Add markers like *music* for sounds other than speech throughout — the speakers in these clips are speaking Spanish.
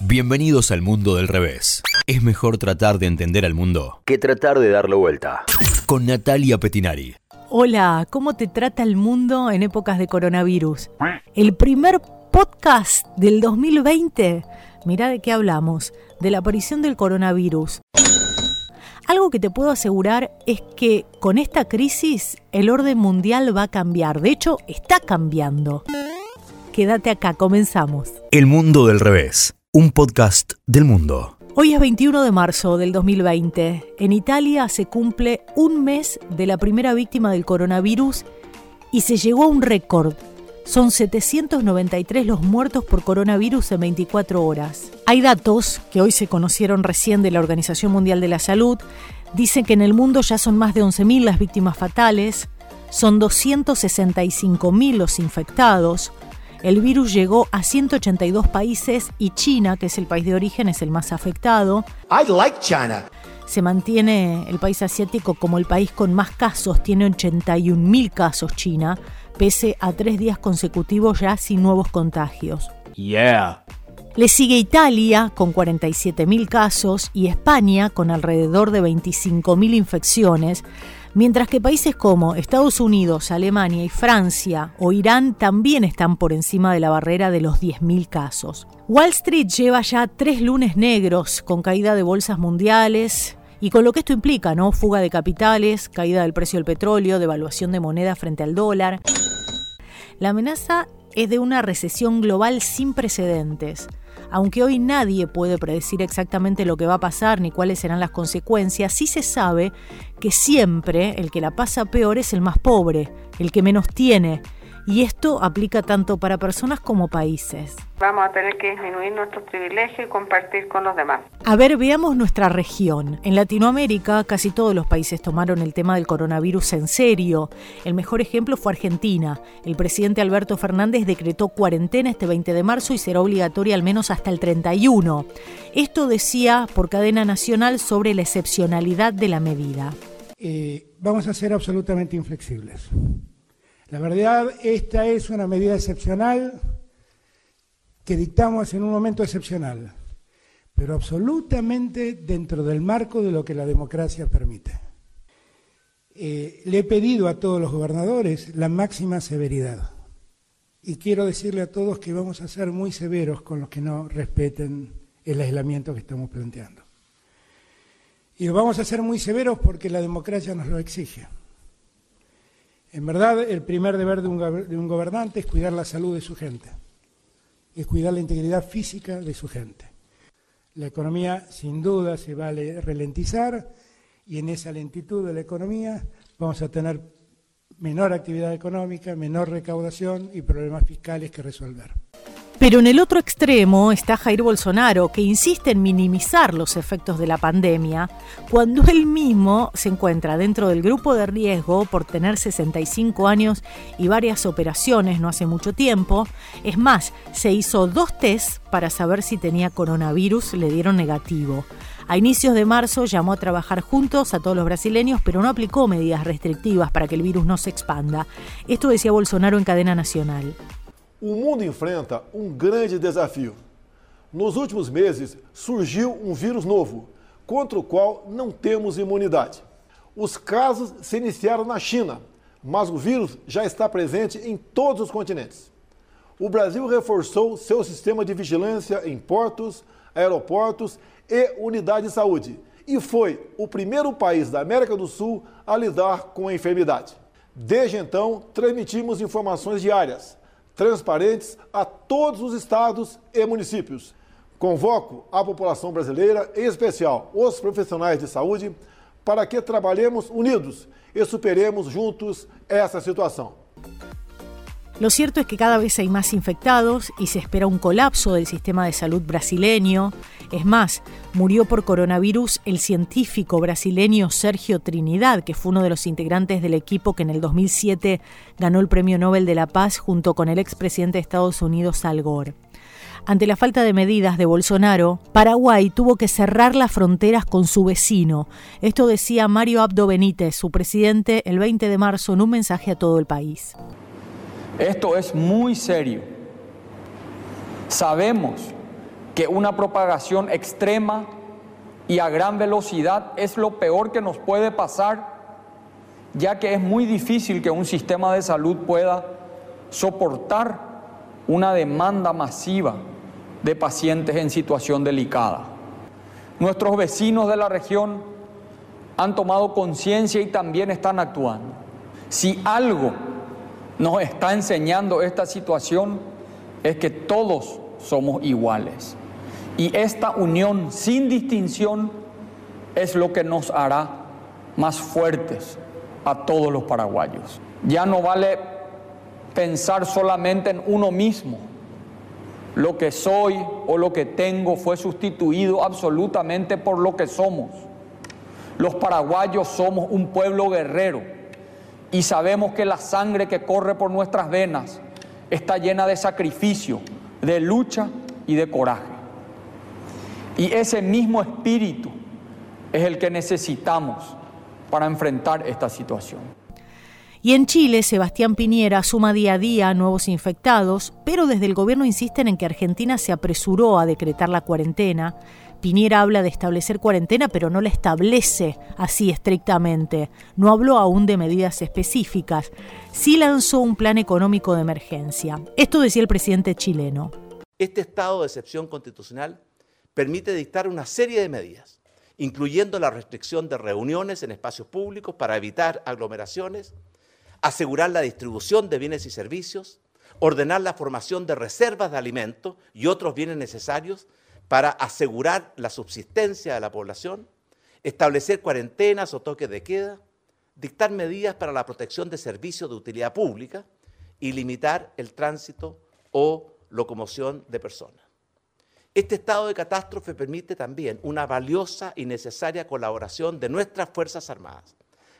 Bienvenidos al mundo del revés. Es mejor tratar de entender al mundo que tratar de darle vuelta. Con Natalia Petinari. Hola, ¿cómo te trata el mundo en épocas de coronavirus? El primer podcast del 2020. Mirá de qué hablamos, de la aparición del coronavirus. Algo que te puedo asegurar es que con esta crisis el orden mundial va a cambiar. De hecho, está cambiando. Quédate acá, comenzamos. El mundo del revés. Un podcast del mundo. Hoy es 21 de marzo del 2020. En Italia se cumple un mes de la primera víctima del coronavirus y se llegó a un récord. Son 793 los muertos por coronavirus en 24 horas. Hay datos que hoy se conocieron recién de la Organización Mundial de la Salud. Dicen que en el mundo ya son más de 11.000 las víctimas fatales, son 265.000 los infectados. El virus llegó a 182 países y China, que es el país de origen, es el más afectado. I like China. Se mantiene el país asiático como el país con más casos, tiene 81.000 casos China, pese a tres días consecutivos ya sin nuevos contagios. Yeah. Le sigue Italia con 47.000 casos y España con alrededor de 25.000 infecciones, mientras que países como Estados Unidos, Alemania y Francia o Irán también están por encima de la barrera de los 10.000 casos. Wall Street lleva ya tres lunes negros con caída de bolsas mundiales, y con lo que esto implica, ¿no? Fuga de capitales, caída del precio del petróleo, devaluación de moneda frente al dólar. La amenaza es de una recesión global sin precedentes. Aunque hoy nadie puede predecir exactamente lo que va a pasar ni cuáles serán las consecuencias, sí se sabe que siempre el que la pasa peor es el más pobre, el que menos tiene, y esto aplica tanto para personas como países. Vamos a tener que disminuir nuestros privilegios y compartir con los demás. A ver, veamos nuestra región. En Latinoamérica casi todos los países tomaron el tema del coronavirus en serio. El mejor ejemplo fue Argentina. El presidente Alberto Fernández decretó cuarentena este 20 de marzo y será obligatoria al menos hasta el 31. Esto decía por cadena nacional sobre la excepcionalidad de la medida. Eh, vamos a ser absolutamente inflexibles. La verdad, esta es una medida excepcional que dictamos en un momento excepcional, pero absolutamente dentro del marco de lo que la democracia permite. Eh, le he pedido a todos los gobernadores la máxima severidad y quiero decirle a todos que vamos a ser muy severos con los que no respeten el aislamiento que estamos planteando. Y vamos a ser muy severos porque la democracia nos lo exige. En verdad, el primer deber de un, gobernante es cuidar la salud de su gente, es cuidar la integridad física de su gente. La economía, sin duda, se va a ralentizar y en esa lentitud de la economía vamos a tener menor actividad económica, menor recaudación y problemas fiscales que resolver. Pero en el otro extremo está Jair Bolsonaro, que insiste en minimizar los efectos de la pandemia, cuando él mismo se encuentra dentro del grupo de riesgo por tener 65 años y varias operaciones no hace mucho tiempo. Es más, se hizo dos tests para saber si tenía coronavirus, le dieron negativo. A inicios de marzo llamó a trabajar juntos a todos los brasileños, pero no aplicó medidas restrictivas para que el virus no se expanda. Esto decía Bolsonaro en cadena nacional. O mundo enfrenta um grande desafio. Nos últimos meses, surgiu um vírus novo, contra o qual não temos imunidade. Os casos se iniciaram na China, mas o vírus já está presente em todos os continentes. O Brasil reforçou seu sistema de vigilância em portos, aeroportos e unidades de saúde e foi o primeiro país da América do Sul a lidar com a enfermidade. Desde então, transmitimos informações diárias transparentes a todos os estados e municípios. Convoco a população brasileira, em especial os profissionais de saúde, para que trabalhemos unidos e superemos juntos essa situação. Lo cierto es que cada vez hay más infectados y se espera un colapso del sistema de salud brasileño. Es más, murió por coronavirus el científico brasileño Sergio Trinidad, que fue uno de los integrantes del equipo que en el 2007 ganó el Premio Nobel de la Paz junto con el expresidente de Estados Unidos Al Gore. Ante la falta de medidas de Bolsonaro, Paraguay tuvo que cerrar las fronteras con su vecino. Esto decía Mario Abdo Benítez, su presidente, el 20 de marzo en un mensaje a todo el país. Esto es muy serio. Sabemos que una propagación extrema y a gran velocidad es lo peor que nos puede pasar, ya que es muy difícil que un sistema de salud pueda soportar una demanda masiva de pacientes en situación delicada. Nuestros vecinos de la región han tomado conciencia y también están actuando. Si algo nos está enseñando esta situación es que todos somos iguales. Y esta unión sin distinción es lo que nos hará más fuertes a todos los paraguayos. Ya no vale pensar solamente en uno mismo. Lo que soy o lo que tengo fue sustituido absolutamente por lo que somos. Los paraguayos somos un pueblo guerrero y sabemos que la sangre que corre por nuestras venas está llena de sacrificio, de lucha y de coraje. Y ese mismo espíritu es el que necesitamos para enfrentar esta situación. Y en Chile, Sebastián Piñera suma día a día nuevos infectados, pero desde el gobierno insisten en que Argentina se apresuró a decretar la cuarentena. Piñera habla de establecer cuarentena, pero no la establece así estrictamente. No habló aún de medidas específicas. Sí lanzó un plan económico de emergencia. Esto decía el presidente chileno. Este estado de excepción constitucional permite dictar una serie de medidas, incluyendo la restricción de reuniones en espacios públicos para evitar aglomeraciones, asegurar la distribución de bienes y servicios, ordenar la formación de reservas de alimentos y otros bienes necesarios para asegurar la subsistencia de la población, establecer cuarentenas o toques de queda, dictar medidas para la protección de servicios de utilidad pública y limitar el tránsito o locomoción de personas. Este estado de catástrofe permite también una valiosa y necesaria colaboración de nuestras Fuerzas Armadas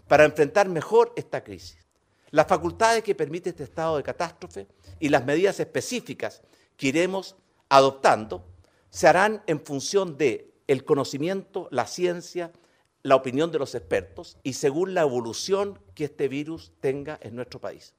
para enfrentar mejor esta crisis las facultades que permite este estado de catástrofe y las medidas específicas que iremos adoptando se harán en función de el conocimiento, la ciencia, la opinión de los expertos y según la evolución que este virus tenga en nuestro país.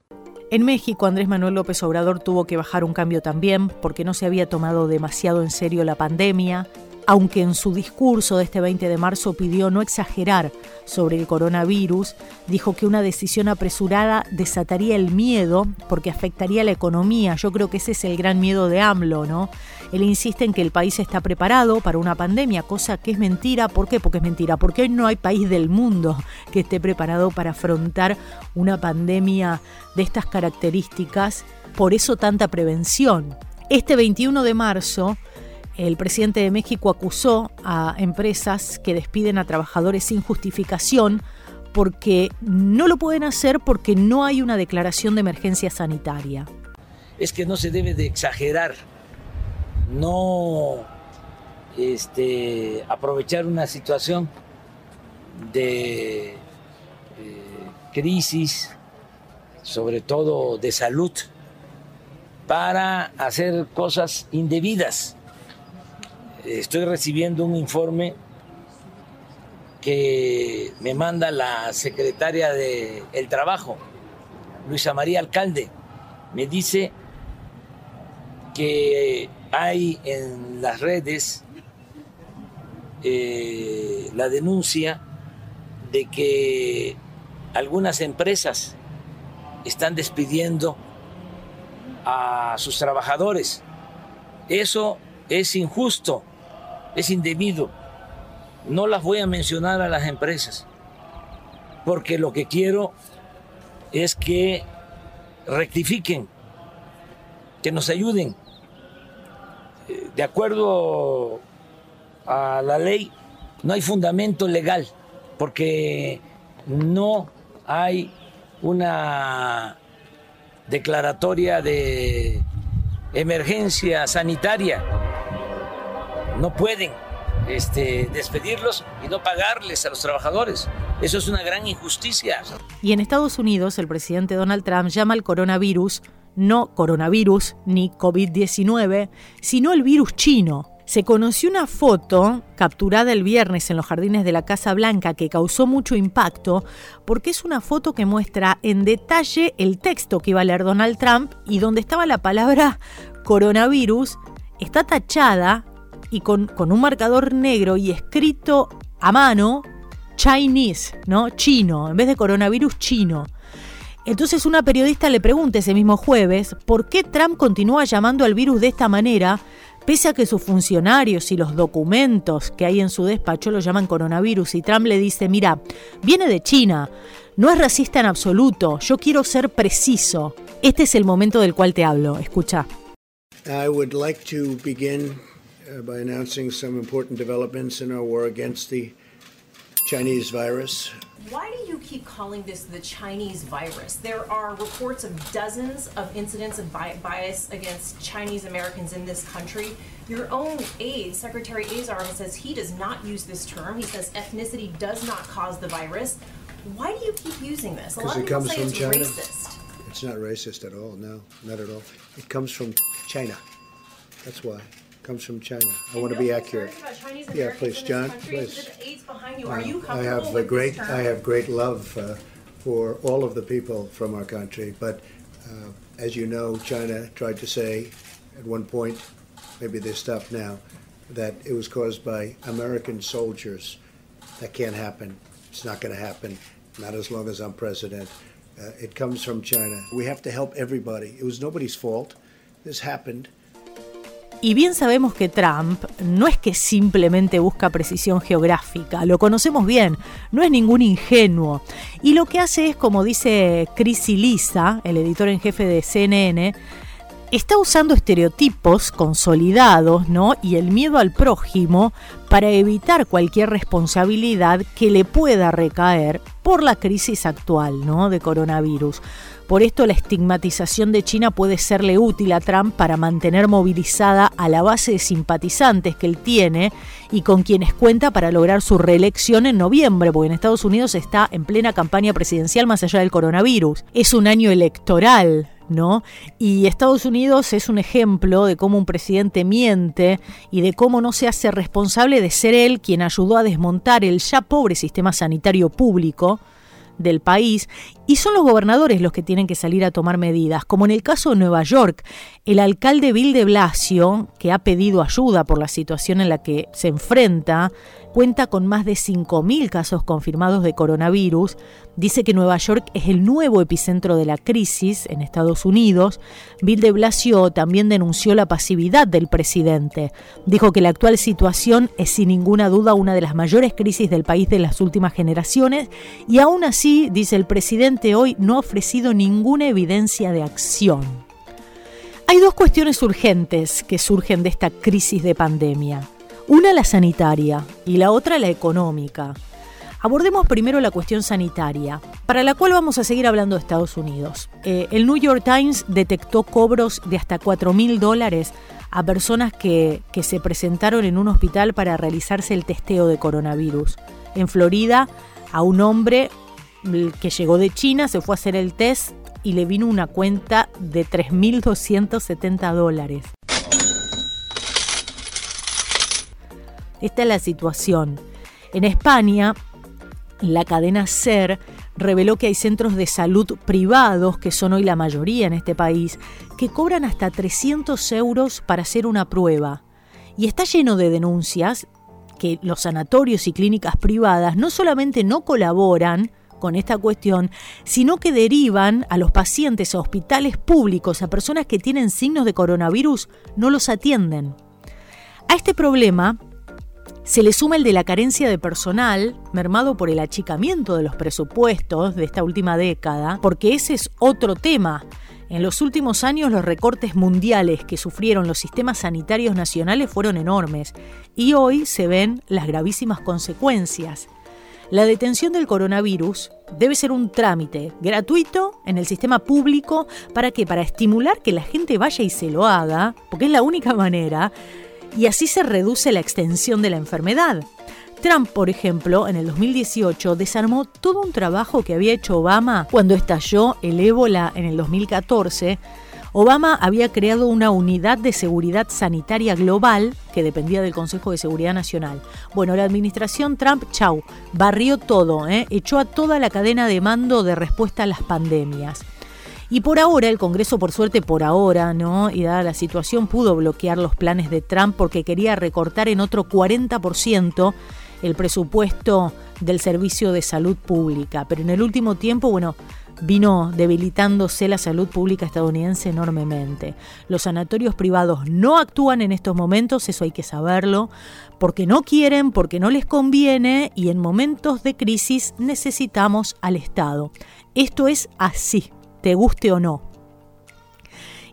En México, Andrés Manuel López Obrador tuvo que bajar un cambio también porque no se había tomado demasiado en serio la pandemia aunque en su discurso de este 20 de marzo pidió no exagerar sobre el coronavirus, dijo que una decisión apresurada desataría el miedo porque afectaría la economía. Yo creo que ese es el gran miedo de AMLO, ¿no? Él insiste en que el país está preparado para una pandemia, cosa que es mentira. ¿Por qué? Porque es mentira. Porque hoy no hay país del mundo que esté preparado para afrontar una pandemia de estas características. Por eso tanta prevención. Este 21 de marzo el presidente de México acusó a empresas que despiden a trabajadores sin justificación porque no lo pueden hacer porque no hay una declaración de emergencia sanitaria. Es que no se debe de exagerar, no este, aprovechar una situación de eh, crisis, sobre todo de salud, para hacer cosas indebidas estoy recibiendo un informe que me manda la secretaria del el Trabajo, Luisa María Alcalde. Me dice que hay en las redes eh, la denuncia de que algunas empresas están despidiendo a sus trabajadores. Eso es injusto es indebido. No las voy a mencionar a las empresas, porque lo que quiero es que rectifiquen, que nos ayuden. De acuerdo a la ley, no hay fundamento legal, porque no hay una declaratoria de emergencia sanitaria no pueden este, despedirlos y no pagarles a los trabajadores. Eso es una gran injusticia. Y en Estados Unidos, el presidente Donald Trump llama al coronavirus no coronavirus ni COVID-19, sino el virus chino. Se conoció una foto capturada el viernes en los jardines de la Casa Blanca que causó mucho impacto porque es una foto que muestra en detalle el texto que iba a leer Donald Trump y donde estaba la palabra coronavirus está tachada y con, con un marcador negro y escrito a mano Chinese, ¿no? Chino, en vez de coronavirus chino. Entonces una periodista le pregunta ese mismo jueves por qué Trump continúa llamando al virus de esta manera, pese a que sus funcionarios y los documentos que hay en su despacho lo llaman coronavirus. Y Trump le dice, mira, viene de China, no es racista en absoluto, yo quiero ser preciso. Este es el momento del cual te hablo, escucha. I would like to begin uh, by announcing some important developments in our war against the Chinese virus. Why do you keep calling this the Chinese virus? There are reports of dozens of incidents of bias against Chinese Americans in this country. Your own aide, Secretary Azar, says he does not use this term. He says ethnicity does not cause the virus. Why do you keep using this? A lot of people say it's China. racist. It's not racist at all. No, not at all. It comes from China. That's why comes from China. I want to be accurate. Yeah, please, John, please. Uh, I have a great, I have great love uh, for all of the people from our country, but uh, as you know, China tried to say at one point, maybe they stopped now, that it was caused by American soldiers. That can't happen. It's not going to happen. Not as long as I'm president. Uh, it comes from China. We have to help everybody. It was nobody's fault. This happened. Y bien sabemos que Trump no es que simplemente busca precisión geográfica, lo conocemos bien, no es ningún ingenuo. Y lo que hace es, como dice Chris Lisa, el editor en jefe de CNN, está usando estereotipos consolidados ¿no? y el miedo al prójimo para evitar cualquier responsabilidad que le pueda recaer por la crisis actual ¿no? de coronavirus. Por esto la estigmatización de China puede serle útil a Trump para mantener movilizada a la base de simpatizantes que él tiene y con quienes cuenta para lograr su reelección en noviembre, porque en Estados Unidos está en plena campaña presidencial más allá del coronavirus. Es un año electoral, ¿no? Y Estados Unidos es un ejemplo de cómo un presidente miente y de cómo no se hace responsable de ser él quien ayudó a desmontar el ya pobre sistema sanitario público del país y son los gobernadores los que tienen que salir a tomar medidas, como en el caso de Nueva York, el alcalde Bill de Blasio, que ha pedido ayuda por la situación en la que se enfrenta, cuenta con más de 5.000 casos confirmados de coronavirus, dice que Nueva York es el nuevo epicentro de la crisis en Estados Unidos. Bill de Blasio también denunció la pasividad del presidente. Dijo que la actual situación es sin ninguna duda una de las mayores crisis del país de las últimas generaciones y aún así, dice el presidente hoy, no ha ofrecido ninguna evidencia de acción. Hay dos cuestiones urgentes que surgen de esta crisis de pandemia. Una la sanitaria y la otra la económica. Abordemos primero la cuestión sanitaria, para la cual vamos a seguir hablando de Estados Unidos. Eh, el New York Times detectó cobros de hasta 4 mil dólares a personas que, que se presentaron en un hospital para realizarse el testeo de coronavirus. En Florida, a un hombre que llegó de China se fue a hacer el test y le vino una cuenta de 3.270 dólares. Esta es la situación. En España, la cadena SER reveló que hay centros de salud privados, que son hoy la mayoría en este país, que cobran hasta 300 euros para hacer una prueba. Y está lleno de denuncias que los sanatorios y clínicas privadas no solamente no colaboran con esta cuestión, sino que derivan a los pacientes a hospitales públicos, a personas que tienen signos de coronavirus, no los atienden. A este problema se le suma el de la carencia de personal, mermado por el achicamiento de los presupuestos de esta última década, porque ese es otro tema. En los últimos años los recortes mundiales que sufrieron los sistemas sanitarios nacionales fueron enormes y hoy se ven las gravísimas consecuencias. La detención del coronavirus debe ser un trámite gratuito en el sistema público para que para estimular que la gente vaya y se lo haga, porque es la única manera, y así se reduce la extensión de la enfermedad. Trump, por ejemplo, en el 2018 desarmó todo un trabajo que había hecho Obama cuando estalló el ébola en el 2014. Obama había creado una unidad de seguridad sanitaria global que dependía del Consejo de Seguridad Nacional. Bueno, la administración Trump, chau, barrió todo, ¿eh? echó a toda la cadena de mando de respuesta a las pandemias. Y por ahora, el Congreso, por suerte, por ahora, ¿no? Y dada la situación, pudo bloquear los planes de Trump porque quería recortar en otro 40% el presupuesto del Servicio de Salud Pública. Pero en el último tiempo, bueno, vino debilitándose la salud pública estadounidense enormemente. Los sanatorios privados no actúan en estos momentos, eso hay que saberlo, porque no quieren, porque no les conviene y en momentos de crisis necesitamos al Estado. Esto es así, te guste o no.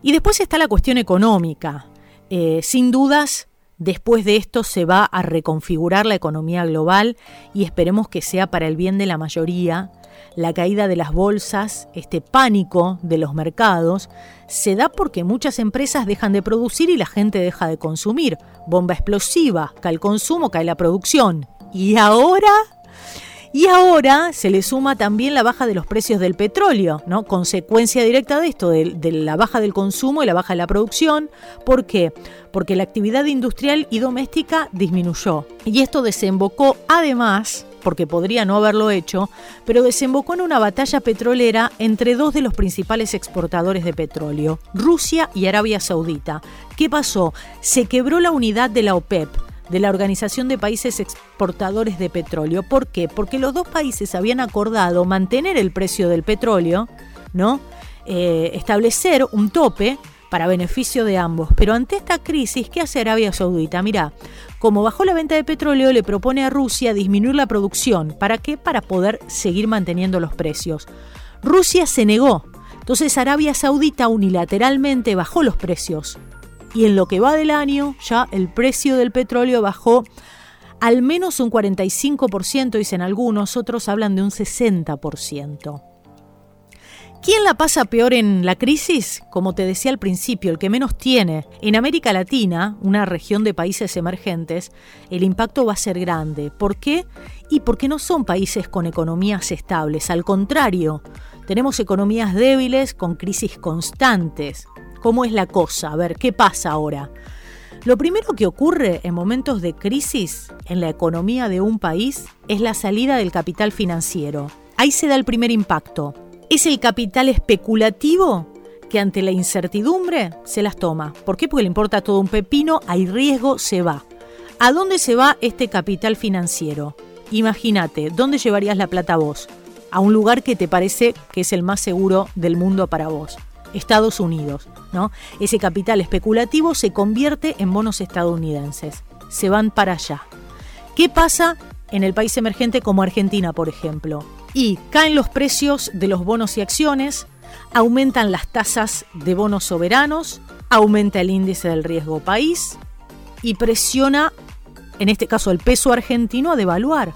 Y después está la cuestión económica. Eh, sin dudas, Después de esto se va a reconfigurar la economía global y esperemos que sea para el bien de la mayoría la caída de las bolsas, este pánico de los mercados, se da porque muchas empresas dejan de producir y la gente deja de consumir. Bomba explosiva, cae el consumo, cae la producción. Y ahora y ahora se le suma también la baja de los precios del petróleo, ¿no? Consecuencia directa de esto, de, de, la baja del consumo y la baja de la producción. ¿Por qué? Porque la actividad industrial y doméstica disminuyó. Y esto desembocó además porque podría no haberlo hecho, pero desembocó en una batalla petrolera entre dos de los principales exportadores de petróleo, Rusia y Arabia Saudita. ¿Qué pasó? Se quebró la unidad de la OPEP, de la Organización de Países Exportadores de Petróleo. ¿Por qué? Porque los dos países habían acordado mantener el precio del petróleo, ¿no? Eh, establecer un tope para beneficio de ambos. Pero ante esta crisis, ¿qué hace Arabia Saudita? Mira, como bajó la venta de petróleo, le propone a Rusia disminuir la producción. ¿Para qué? Para poder seguir manteniendo los precios. Rusia se negó. Entonces Arabia Saudita unilateralmente bajó los precios. Y en lo que va del año, ya el precio del petróleo bajó al menos un 45%, dicen algunos, otros hablan de un 60%. ¿Quién la pasa peor en la crisis? Como te decía al principio, el que menos tiene. En América Latina, una región de países emergentes, el impacto va a ser grande. ¿Por qué? Y porque no son países con economías estables. Al contrario, tenemos economías débiles con crisis constantes. ¿Cómo es la cosa? A ver, ¿qué pasa ahora? Lo primero que ocurre en momentos de crisis en la economía de un país es la salida del capital financiero. Ahí se da el primer impacto es el capital especulativo que ante la incertidumbre se las toma. ¿Por qué? Porque le importa todo un pepino, hay riesgo, se va. ¿A dónde se va este capital financiero? Imagínate, ¿dónde llevarías la plata vos? A un lugar que te parece que es el más seguro del mundo para vos. Estados Unidos, ¿no? Ese capital especulativo se convierte en bonos estadounidenses. Se van para allá. ¿Qué pasa en el país emergente como Argentina, por ejemplo? y caen los precios de los bonos y acciones, aumentan las tasas de bonos soberanos, aumenta el índice del riesgo país y presiona, en este caso el peso argentino, a devaluar.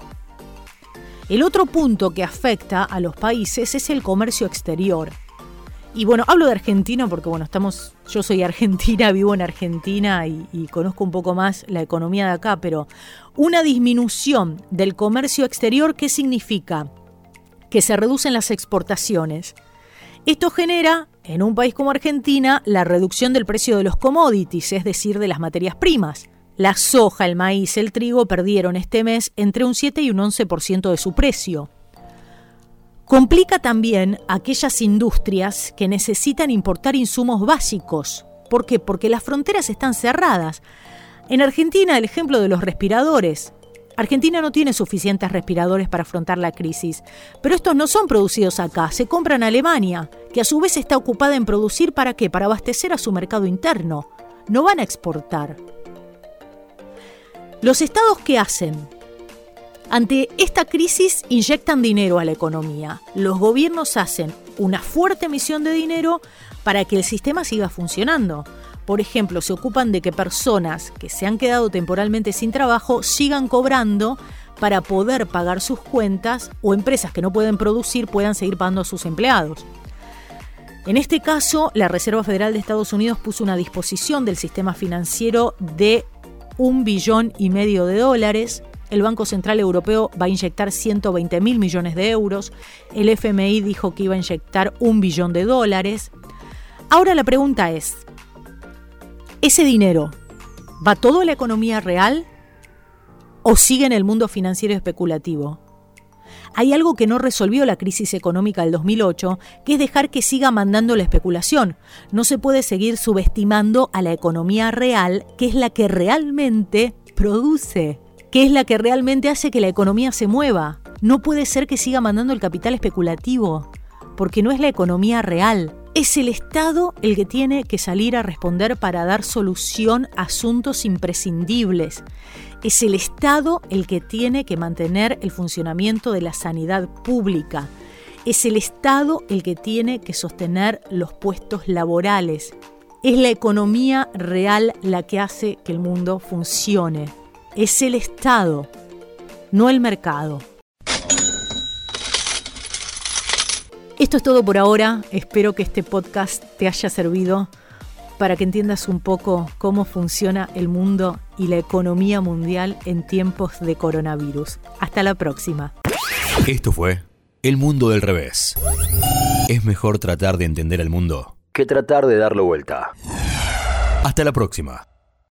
El otro punto que afecta a los países es el comercio exterior. Y bueno, hablo de Argentina porque bueno, estamos, yo soy argentina, *laughs* vivo en Argentina y, y, conozco un poco más la economía de acá, pero una disminución del comercio exterior, ¿qué significa? que se reducen las exportaciones. Esto genera, en un país como Argentina, la reducción del precio de los commodities, es decir, de las materias primas. La soja, el maíz, el trigo perdieron este mes entre un 7 y un 11% de su precio. Complica también aquellas industrias que necesitan importar insumos básicos. ¿Por qué? Porque las fronteras están cerradas. En Argentina, el ejemplo de los respiradores. Argentina no tiene suficientes respiradores para afrontar la crisis, pero estos no son producidos acá, se compran en Alemania, que a su vez está ocupada en producir para qué? Para abastecer a su mercado interno. No van a exportar. Los estados qué hacen? Ante esta crisis inyectan dinero a la economía. Los gobiernos hacen una fuerte emisión de dinero para que el sistema siga funcionando. Por ejemplo, se ocupan de que personas que se han quedado temporalmente sin trabajo sigan cobrando para poder pagar sus cuentas o empresas que no pueden producir puedan seguir pagando a sus empleados. En este caso, la Reserva Federal de Estados Unidos puso una disposición del sistema financiero de un billón y medio de dólares. El Banco Central Europeo va a inyectar 120 mil millones de euros. El FMI dijo que iba a inyectar un billón de dólares. Ahora la pregunta es, ¿Ese dinero va todo a la economía real o sigue en el mundo financiero especulativo? Hay algo que no resolvió la crisis económica del 2008, que es dejar que siga mandando la especulación. No se puede seguir subestimando a la economía real, que es la que realmente produce, que es la que realmente hace que la economía se mueva. No puede ser que siga mandando el capital especulativo, porque no es la economía real. Es el Estado el que tiene que salir a responder para dar solución a asuntos imprescindibles es el Estado el que tiene que mantener el funcionamiento de la sanidad pública. Es el Estado el que tiene que sostener los puestos laborales. Es la economía real la que hace que el mundo funcione. Es el Estado, no el mercado. Esto es todo por ahora. Espero que este podcast te haya servido para que entiendas un poco cómo funciona el mundo y la economía mundial en tiempos de coronavirus. Hasta la próxima. Esto fue El Mundo del Revés. Es mejor tratar de entender el mundo que tratar de darlo vuelta. Hasta la próxima.